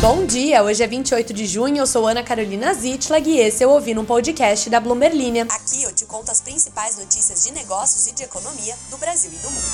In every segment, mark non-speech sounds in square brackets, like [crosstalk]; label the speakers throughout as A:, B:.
A: Bom dia, hoje é 28 de junho, eu sou Ana Carolina Zitlag e esse eu ouvi no podcast da Bloomberg Linha.
B: Aqui eu te conto as principais notícias de negócios e de economia do Brasil e do
A: mundo.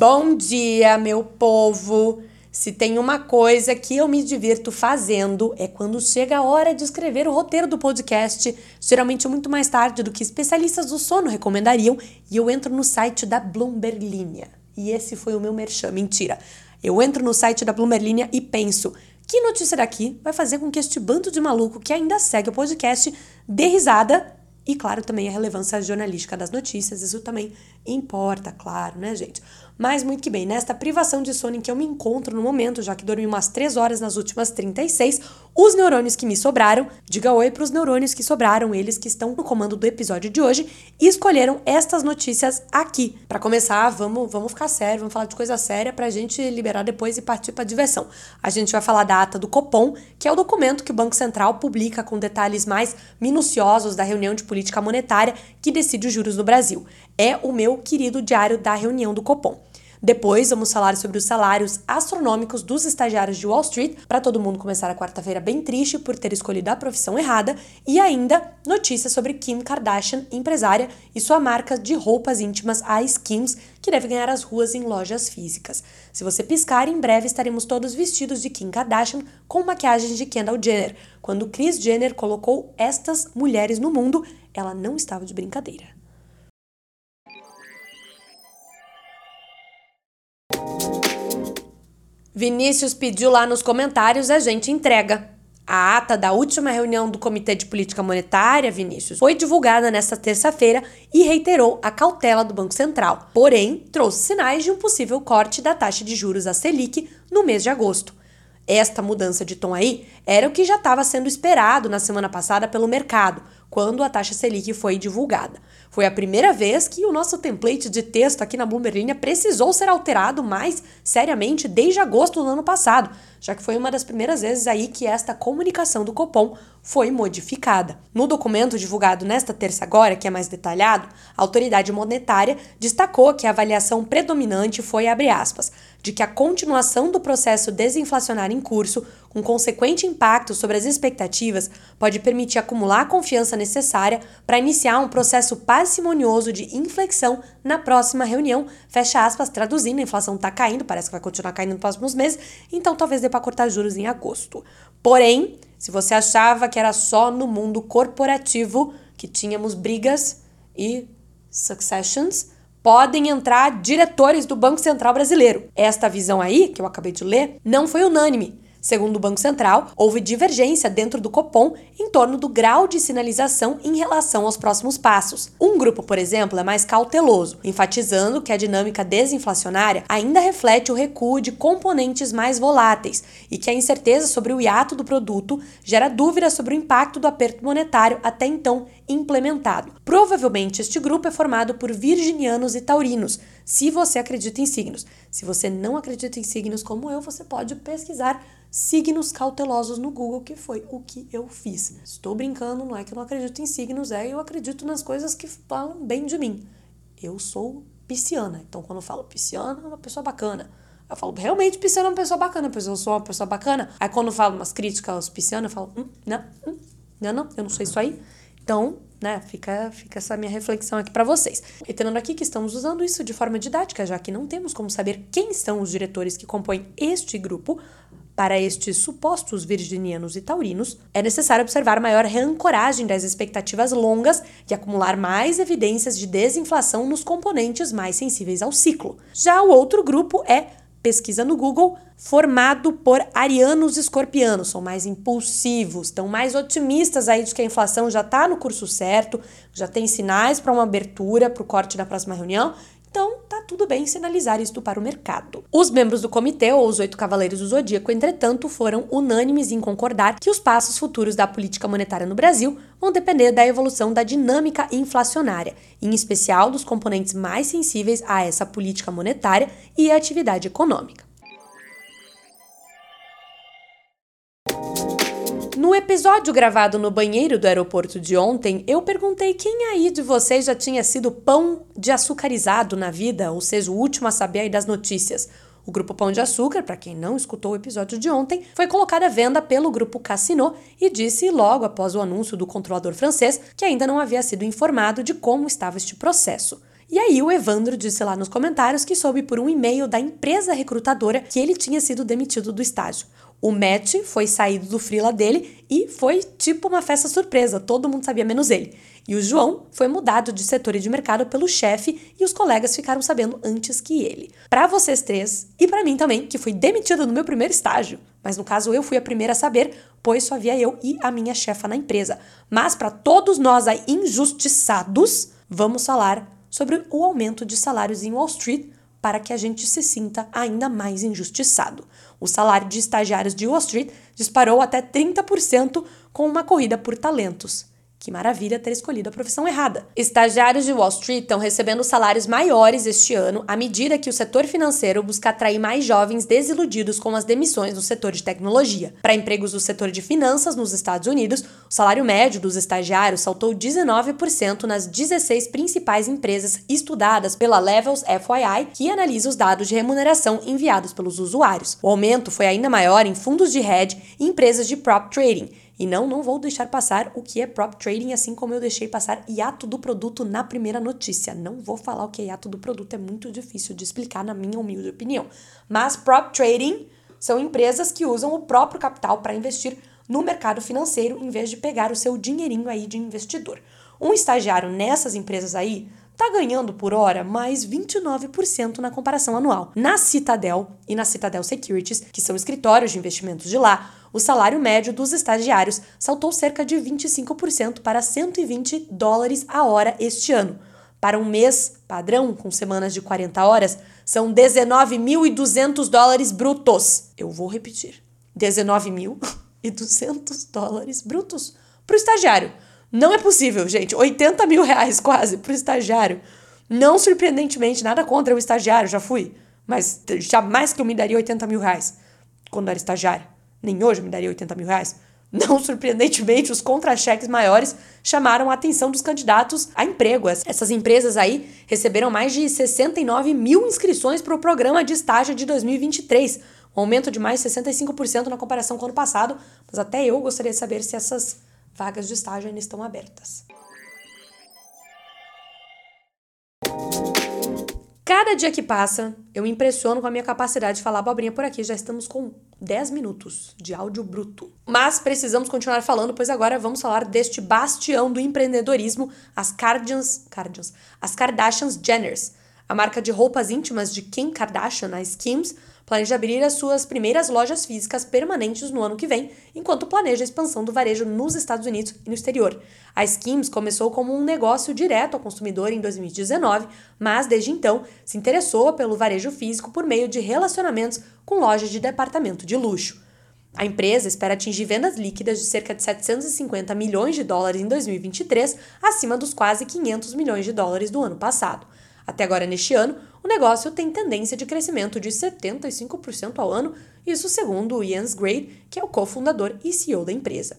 A: Bom dia, meu povo! Se tem uma coisa que eu me divirto fazendo é quando chega a hora de escrever o roteiro do podcast, geralmente muito mais tarde do que especialistas do sono recomendariam, e eu entro no site da Bloomberg Linha. E esse foi o meu merchan, mentira. Eu entro no site da Bloomberg e penso: que notícia daqui vai fazer com que este bando de maluco que ainda segue o podcast dê risada? E, claro, também a relevância jornalística das notícias, isso também importa, claro, né, gente? Mas muito que bem, nesta privação de sono em que eu me encontro no momento, já que dormi umas 3 horas nas últimas 36, os neurônios que me sobraram, diga oi para os neurônios que sobraram, eles que estão no comando do episódio de hoje, e escolheram estas notícias aqui. Para começar, vamos, vamos ficar sério, vamos falar de coisa séria para a gente liberar depois e partir para diversão. A gente vai falar da ata do Copom, que é o documento que o Banco Central publica com detalhes mais minuciosos da reunião de política monetária que decide os juros no Brasil. É o meu querido diário da reunião do Copom. Depois, vamos falar sobre os salários astronômicos dos estagiários de Wall Street, para todo mundo começar a quarta-feira bem triste por ter escolhido a profissão errada, e ainda notícias sobre Kim Kardashian, empresária, e sua marca de roupas íntimas, a Skims, que deve ganhar as ruas em lojas físicas. Se você piscar, em breve estaremos todos vestidos de Kim Kardashian com maquiagens de Kendall Jenner. Quando Kris Jenner colocou estas mulheres no mundo, ela não estava de brincadeira. Vinícius pediu lá nos comentários, a gente entrega. A ata da última reunião do Comitê de Política Monetária, Vinícius, foi divulgada nesta terça-feira e reiterou a cautela do Banco Central. Porém, trouxe sinais de um possível corte da taxa de juros a Selic no mês de agosto. Esta mudança de tom aí era o que já estava sendo esperado na semana passada pelo mercado, quando a taxa Selic foi divulgada. Foi a primeira vez que o nosso template de texto aqui na Bloomberg Linha precisou ser alterado mais seriamente desde agosto do ano passado, já que foi uma das primeiras vezes aí que esta comunicação do Copom foi modificada. No documento divulgado nesta terça agora, que é mais detalhado, a autoridade monetária destacou que a avaliação predominante foi abre aspas, de que a continuação do processo desinflacionário em curso, com consequente impacto sobre as expectativas, pode permitir acumular a confiança necessária para iniciar um processo parcimonioso de inflexão na próxima reunião. Fecha aspas, traduzindo, a inflação está caindo, parece que vai continuar caindo nos próximos meses, então talvez dê para cortar juros em agosto. Porém, se você achava que era só no mundo corporativo que tínhamos brigas e successions, podem entrar diretores do Banco Central Brasileiro. Esta visão aí, que eu acabei de ler, não foi unânime. Segundo o Banco Central, houve divergência dentro do Copom em torno do grau de sinalização em relação aos próximos passos. Um grupo, por exemplo, é mais cauteloso, enfatizando que a dinâmica desinflacionária ainda reflete o recuo de componentes mais voláteis e que a incerteza sobre o hiato do produto gera dúvidas sobre o impacto do aperto monetário até então implementado. Provavelmente este grupo é formado por virginianos e taurinos, se você acredita em signos. Se você não acredita em signos como eu, você pode pesquisar signos cautelosos no Google, que foi o que eu fiz. Estou brincando, não é que eu não acredito em signos, é eu acredito nas coisas que falam bem de mim. Eu sou pisciana, então quando eu falo pisciana, é uma pessoa bacana. Eu falo, realmente, pisciana é uma pessoa bacana, pois eu sou uma pessoa bacana. Aí quando eu falo umas críticas aos piscianos, eu falo, hum, não, hum, não, não, eu não sou isso aí. Então, né, fica, fica essa minha reflexão aqui para vocês. Reiterando aqui que estamos usando isso de forma didática, já que não temos como saber quem são os diretores que compõem este grupo, para estes supostos virginianos e taurinos, é necessário observar maior reancoragem das expectativas longas e acumular mais evidências de desinflação nos componentes mais sensíveis ao ciclo. Já o outro grupo é pesquisa no Google, formado por arianos escorpianos, são mais impulsivos, estão mais otimistas aí de que a inflação já está no curso certo, já tem sinais para uma abertura para o corte da próxima reunião então, tá tudo bem sinalizar isto para o mercado. Os membros do comitê, ou os oito cavaleiros do zodíaco, entretanto, foram unânimes em concordar que os passos futuros da política monetária no Brasil vão depender da evolução da dinâmica inflacionária, em especial dos componentes mais sensíveis a essa política monetária e a atividade econômica. No episódio gravado no banheiro do aeroporto de ontem, eu perguntei quem aí de vocês já tinha sido pão de açucarizado na vida, ou seja, o último a saber aí das notícias. O Grupo Pão de Açúcar, para quem não escutou o episódio de ontem, foi colocado à venda pelo Grupo Cassino e disse logo após o anúncio do controlador francês que ainda não havia sido informado de como estava este processo. E aí o Evandro disse lá nos comentários que soube por um e-mail da empresa recrutadora que ele tinha sido demitido do estágio. O Matt foi saído do frila dele e foi tipo uma festa surpresa, todo mundo sabia menos ele. E o João foi mudado de setor e de mercado pelo chefe e os colegas ficaram sabendo antes que ele. Para vocês três e para mim também, que fui demitida no meu primeiro estágio, mas no caso eu fui a primeira a saber, pois só havia eu e a minha chefa na empresa. Mas para todos nós aí injustiçados, vamos falar sobre o aumento de salários em Wall Street para que a gente se sinta ainda mais injustiçado. O salário de estagiários de Wall Street disparou até 30% com uma corrida por talentos. Que maravilha ter escolhido a profissão errada. Estagiários de Wall Street estão recebendo salários maiores este ano à medida que o setor financeiro busca atrair mais jovens desiludidos com as demissões no setor de tecnologia. Para empregos do setor de finanças nos Estados Unidos, o salário médio dos estagiários saltou 19% nas 16 principais empresas estudadas pela Levels FYI, que analisa os dados de remuneração enviados pelos usuários. O aumento foi ainda maior em fundos de hedge e empresas de prop trading e não, não vou deixar passar o que é prop trading, assim como eu deixei passar hiato do produto na primeira notícia. Não vou falar o que é hiato do produto, é muito difícil de explicar, na minha humilde opinião. Mas prop trading são empresas que usam o próprio capital para investir no mercado financeiro em vez de pegar o seu dinheirinho aí de investidor. Um estagiário nessas empresas aí tá ganhando por hora mais 29% na comparação anual. Na Citadel e na Citadel Securities, que são escritórios de investimentos de lá, o salário médio dos estagiários saltou cerca de 25% para 120 dólares a hora este ano. Para um mês padrão, com semanas de 40 horas, são 19.200 dólares brutos. Eu vou repetir: 19.200 dólares brutos para o estagiário. Não é possível, gente. 80 mil reais quase para o estagiário. Não surpreendentemente, nada contra o estagiário, já fui. Mas jamais que eu me daria 80 mil reais quando era estagiário nem hoje me daria 80 mil reais. Não [laughs] surpreendentemente, os contra-cheques maiores chamaram a atenção dos candidatos a emprego. Essas empresas aí receberam mais de 69 mil inscrições para o programa de estágio de 2023, um aumento de mais de 65% na comparação com o ano passado, mas até eu gostaria de saber se essas vagas de estágio ainda estão abertas. Cada dia que passa, eu impressiono com a minha capacidade de falar abobrinha por aqui. Já estamos com 10 minutos de áudio bruto. Mas precisamos continuar falando, pois agora vamos falar deste bastião do empreendedorismo, as Cardians, Cardians, as Kardashians Jenners. A marca de roupas íntimas de Kim Kardashian, a Skims, planeja abrir as suas primeiras lojas físicas permanentes no ano que vem, enquanto planeja a expansão do varejo nos Estados Unidos e no exterior. A Skims começou como um negócio direto ao consumidor em 2019, mas desde então se interessou pelo varejo físico por meio de relacionamentos com lojas de departamento de luxo. A empresa espera atingir vendas líquidas de cerca de 750 milhões de dólares em 2023, acima dos quase 500 milhões de dólares do ano passado. Até agora, neste ano, o negócio tem tendência de crescimento de 75% ao ano, isso segundo o Jens Gray, que é o cofundador e CEO da empresa.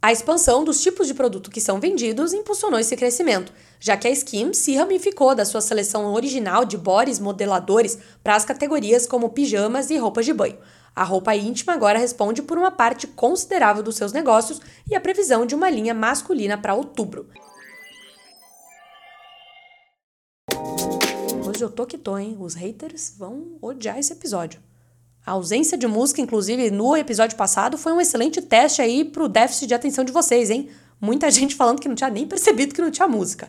A: A expansão dos tipos de produto que são vendidos impulsionou esse crescimento, já que a Skim se ramificou da sua seleção original de bores modeladores para as categorias como pijamas e roupas de banho. A roupa íntima agora responde por uma parte considerável dos seus negócios e a previsão de uma linha masculina para outubro. Eu tô que tô, hein? Os haters vão odiar esse episódio. A ausência de música, inclusive, no episódio passado, foi um excelente teste aí pro déficit de atenção de vocês, hein? Muita [laughs] gente falando que não tinha nem percebido que não tinha música.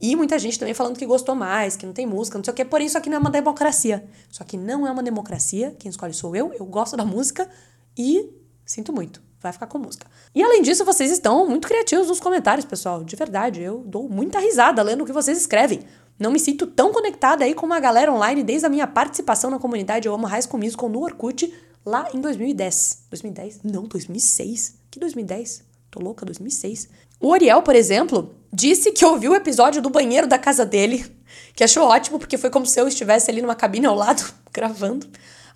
A: E muita gente também falando que gostou mais, que não tem música, não sei o quê. Porém, isso aqui não é uma democracia. Isso aqui não é uma democracia. Quem escolhe sou eu. Eu gosto da música e sinto muito. Vai ficar com música. E além disso, vocês estão muito criativos nos comentários, pessoal. De verdade, eu dou muita risada lendo o que vocês escrevem. Não me sinto tão conectada aí com uma galera online desde a minha participação na comunidade Eu Amo High School Musical no Orkut lá em 2010. 2010? Não, 2006. Que 2010? Tô louca, 2006. O Oriel, por exemplo, disse que ouviu o episódio do banheiro da casa dele, que achou ótimo porque foi como se eu estivesse ali numa cabine ao lado, [laughs] gravando.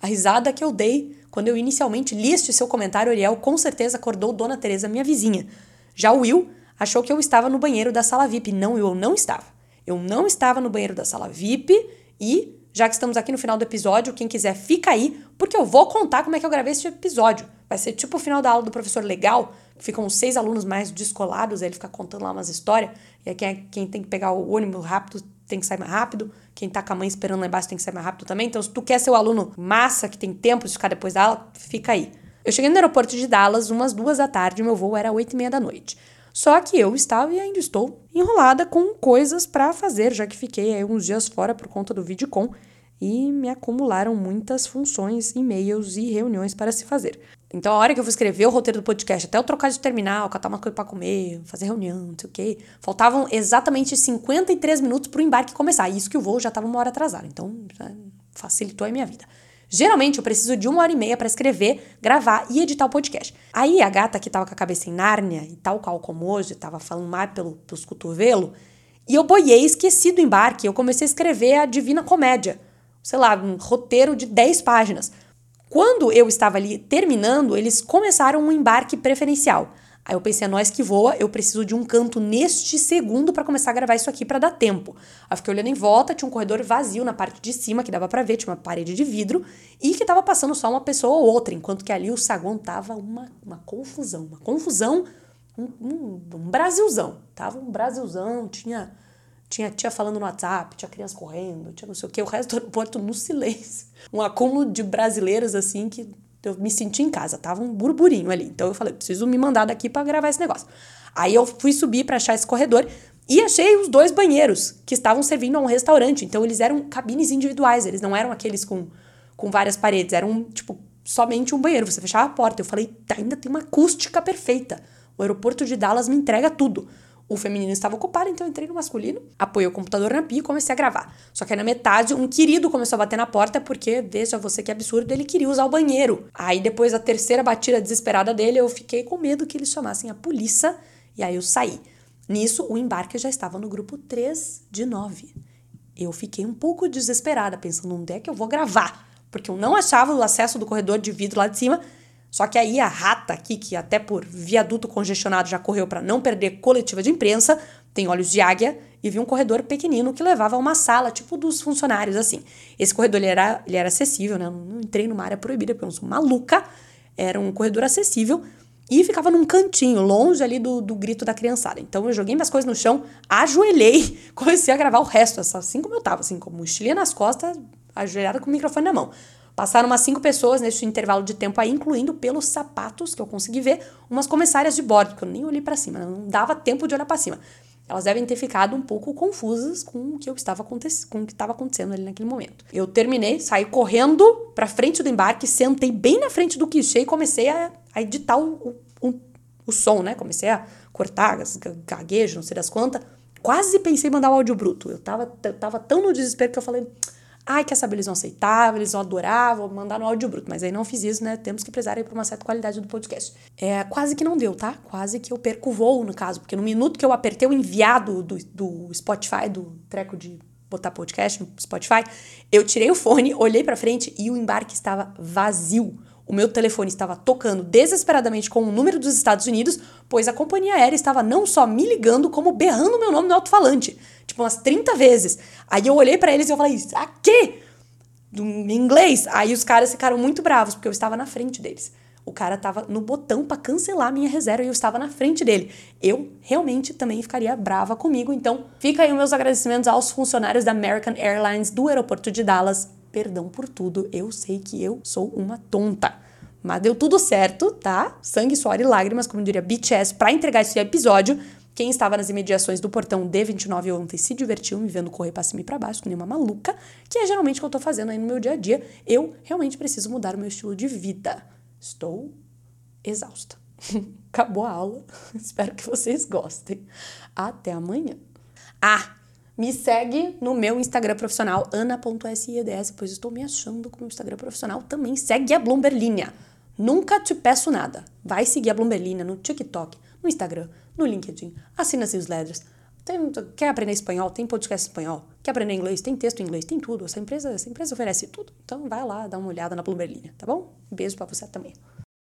A: A risada que eu dei quando eu inicialmente li este seu comentário, Oriel, com certeza acordou Dona Teresa, minha vizinha. Já o Will achou que eu estava no banheiro da sala VIP. Não, eu não estava. Eu não estava no banheiro da sala VIP e já que estamos aqui no final do episódio, quem quiser fica aí, porque eu vou contar como é que eu gravei esse episódio. Vai ser tipo o final da aula do professor legal, que ficam os seis alunos mais descolados, aí ele fica contando lá umas histórias, e aí quem, é, quem tem que pegar o ônibus rápido tem que sair mais rápido, quem tá com a mãe esperando lá embaixo tem que sair mais rápido também. Então, se tu quer ser o aluno massa, que tem tempo de ficar depois da aula, fica aí. Eu cheguei no aeroporto de Dallas umas duas da tarde, meu voo era oito e meia da noite. Só que eu estava e ainda estou enrolada com coisas para fazer, já que fiquei aí uns dias fora por conta do VidCon e me acumularam muitas funções, e-mails e reuniões para se fazer. Então, a hora que eu fui escrever o roteiro do podcast, até eu trocar de terminal, catar uma coisa para comer, fazer reunião, não sei o quê, faltavam exatamente 53 minutos para o embarque começar. Isso que o voo já estava uma hora atrasado. Então, facilitou a minha vida. Geralmente eu preciso de uma hora e meia para escrever, gravar e editar o podcast. Aí a gata que tava com a cabeça em Nárnia e tal qual como hoje, tava falando mais pelo, pelos cotovelos, e eu boiei, esqueci do embarque. Eu comecei a escrever a Divina Comédia. Sei lá, um roteiro de 10 páginas. Quando eu estava ali terminando, eles começaram um embarque preferencial. Aí eu pensei, é nós que voa, eu preciso de um canto neste segundo para começar a gravar isso aqui para dar tempo. Aí fiquei olhando em volta, tinha um corredor vazio na parte de cima que dava para ver, tinha uma parede de vidro e que tava passando só uma pessoa ou outra, enquanto que ali o saguão tava uma, uma confusão, uma confusão, um, um, um Brasilzão. Tava um Brasilzão, tinha tinha tia falando no WhatsApp, tinha criança correndo, tinha não sei o que, o resto do aeroporto no silêncio. Um acúmulo de brasileiros assim que eu me senti em casa, tava um burburinho ali. Então eu falei, preciso me mandar daqui para gravar esse negócio. Aí eu fui subir para achar esse corredor e achei os dois banheiros que estavam servindo a um restaurante. Então eles eram cabines individuais, eles não eram aqueles com, com várias paredes, eram tipo somente um banheiro. Você fechava a porta. Eu falei, ainda tem uma acústica perfeita. O aeroporto de Dallas me entrega tudo. O feminino estava ocupado, então entrei no masculino, apoiei o computador na pia e comecei a gravar. Só que aí na metade, um querido começou a bater na porta porque, veja você que absurdo, ele queria usar o banheiro. Aí depois da terceira batida desesperada dele, eu fiquei com medo que eles chamassem a polícia e aí eu saí. Nisso, o embarque já estava no grupo 3 de 9. Eu fiquei um pouco desesperada, pensando onde é que eu vou gravar, porque eu não achava o acesso do corredor de vidro lá de cima só que aí a rata aqui, que até por viaduto congestionado já correu para não perder coletiva de imprensa, tem olhos de águia e viu um corredor pequenino que levava a uma sala, tipo dos funcionários, assim. Esse corredor ele era, ele era acessível, né? Eu não entrei numa área proibida, porque eu sou maluca. Era um corredor acessível e ficava num cantinho, longe ali do, do grito da criançada. Então eu joguei minhas coisas no chão, ajoelhei, [laughs] comecei a gravar o resto, assim como eu tava, assim, com mochilinha nas costas, ajoelhada com o microfone na mão. Passaram umas cinco pessoas nesse intervalo de tempo aí, incluindo pelos sapatos que eu consegui ver, umas comissárias de bordo, porque eu nem olhei para cima, não dava tempo de olhar para cima. Elas devem ter ficado um pouco confusas com o que estava com o que estava acontecendo ali naquele momento. Eu terminei, saí correndo para frente do embarque, sentei bem na frente do quichê e comecei a, a editar o, o, o, som, né? Comecei a cortar, gaguejo, não sei das quantas. Quase pensei em mandar o áudio bruto. Eu tava, eu tava tão no desespero que eu falei, Ai, quer saber, eles vão aceitar, eles vão adorar, vou mandar no áudio bruto. Mas aí não fiz isso, né? Temos que prezar aí por uma certa qualidade do podcast. É, quase que não deu, tá? Quase que eu perco o voo, no caso. Porque no minuto que eu apertei o enviado do, do Spotify, do treco de botar podcast no Spotify, eu tirei o fone, olhei para frente e o embarque estava vazio. O meu telefone estava tocando desesperadamente com o número dos Estados Unidos, pois a companhia aérea estava não só me ligando, como berrando meu nome no alto-falante. Tipo, umas 30 vezes. Aí eu olhei para eles e eu falei, aqui! Em inglês. Aí os caras ficaram muito bravos, porque eu estava na frente deles. O cara estava no botão para cancelar a minha reserva e eu estava na frente dele. Eu realmente também ficaria brava comigo. Então, fica aí meus agradecimentos aos funcionários da American Airlines do aeroporto de Dallas perdão por tudo, eu sei que eu sou uma tonta. Mas deu tudo certo, tá? Sangue, suor e lágrimas, como diria BTS, para entregar esse episódio. Quem estava nas imediações do portão D29 ontem se divertiu me vendo correr para cima e para baixo, nem uma maluca, que é geralmente o que eu tô fazendo aí no meu dia a dia. Eu realmente preciso mudar o meu estilo de vida. Estou exausta. [laughs] Acabou a aula. [laughs] Espero que vocês gostem. Até amanhã. Ah, me segue no meu Instagram profissional, ana.sieds, pois estou me achando com o Instagram profissional também. Segue a Bloomberlinha. Nunca te peço nada. Vai seguir a Bloomberlinha no TikTok, no Instagram, no LinkedIn. Assina as newsletters. Tem, quer aprender espanhol? Tem podcast espanhol. Quer aprender inglês? Tem texto em inglês, tem tudo. Essa empresa, essa empresa oferece tudo. Então vai lá, dá uma olhada na Bloomberlinha, tá bom? Beijo para você também.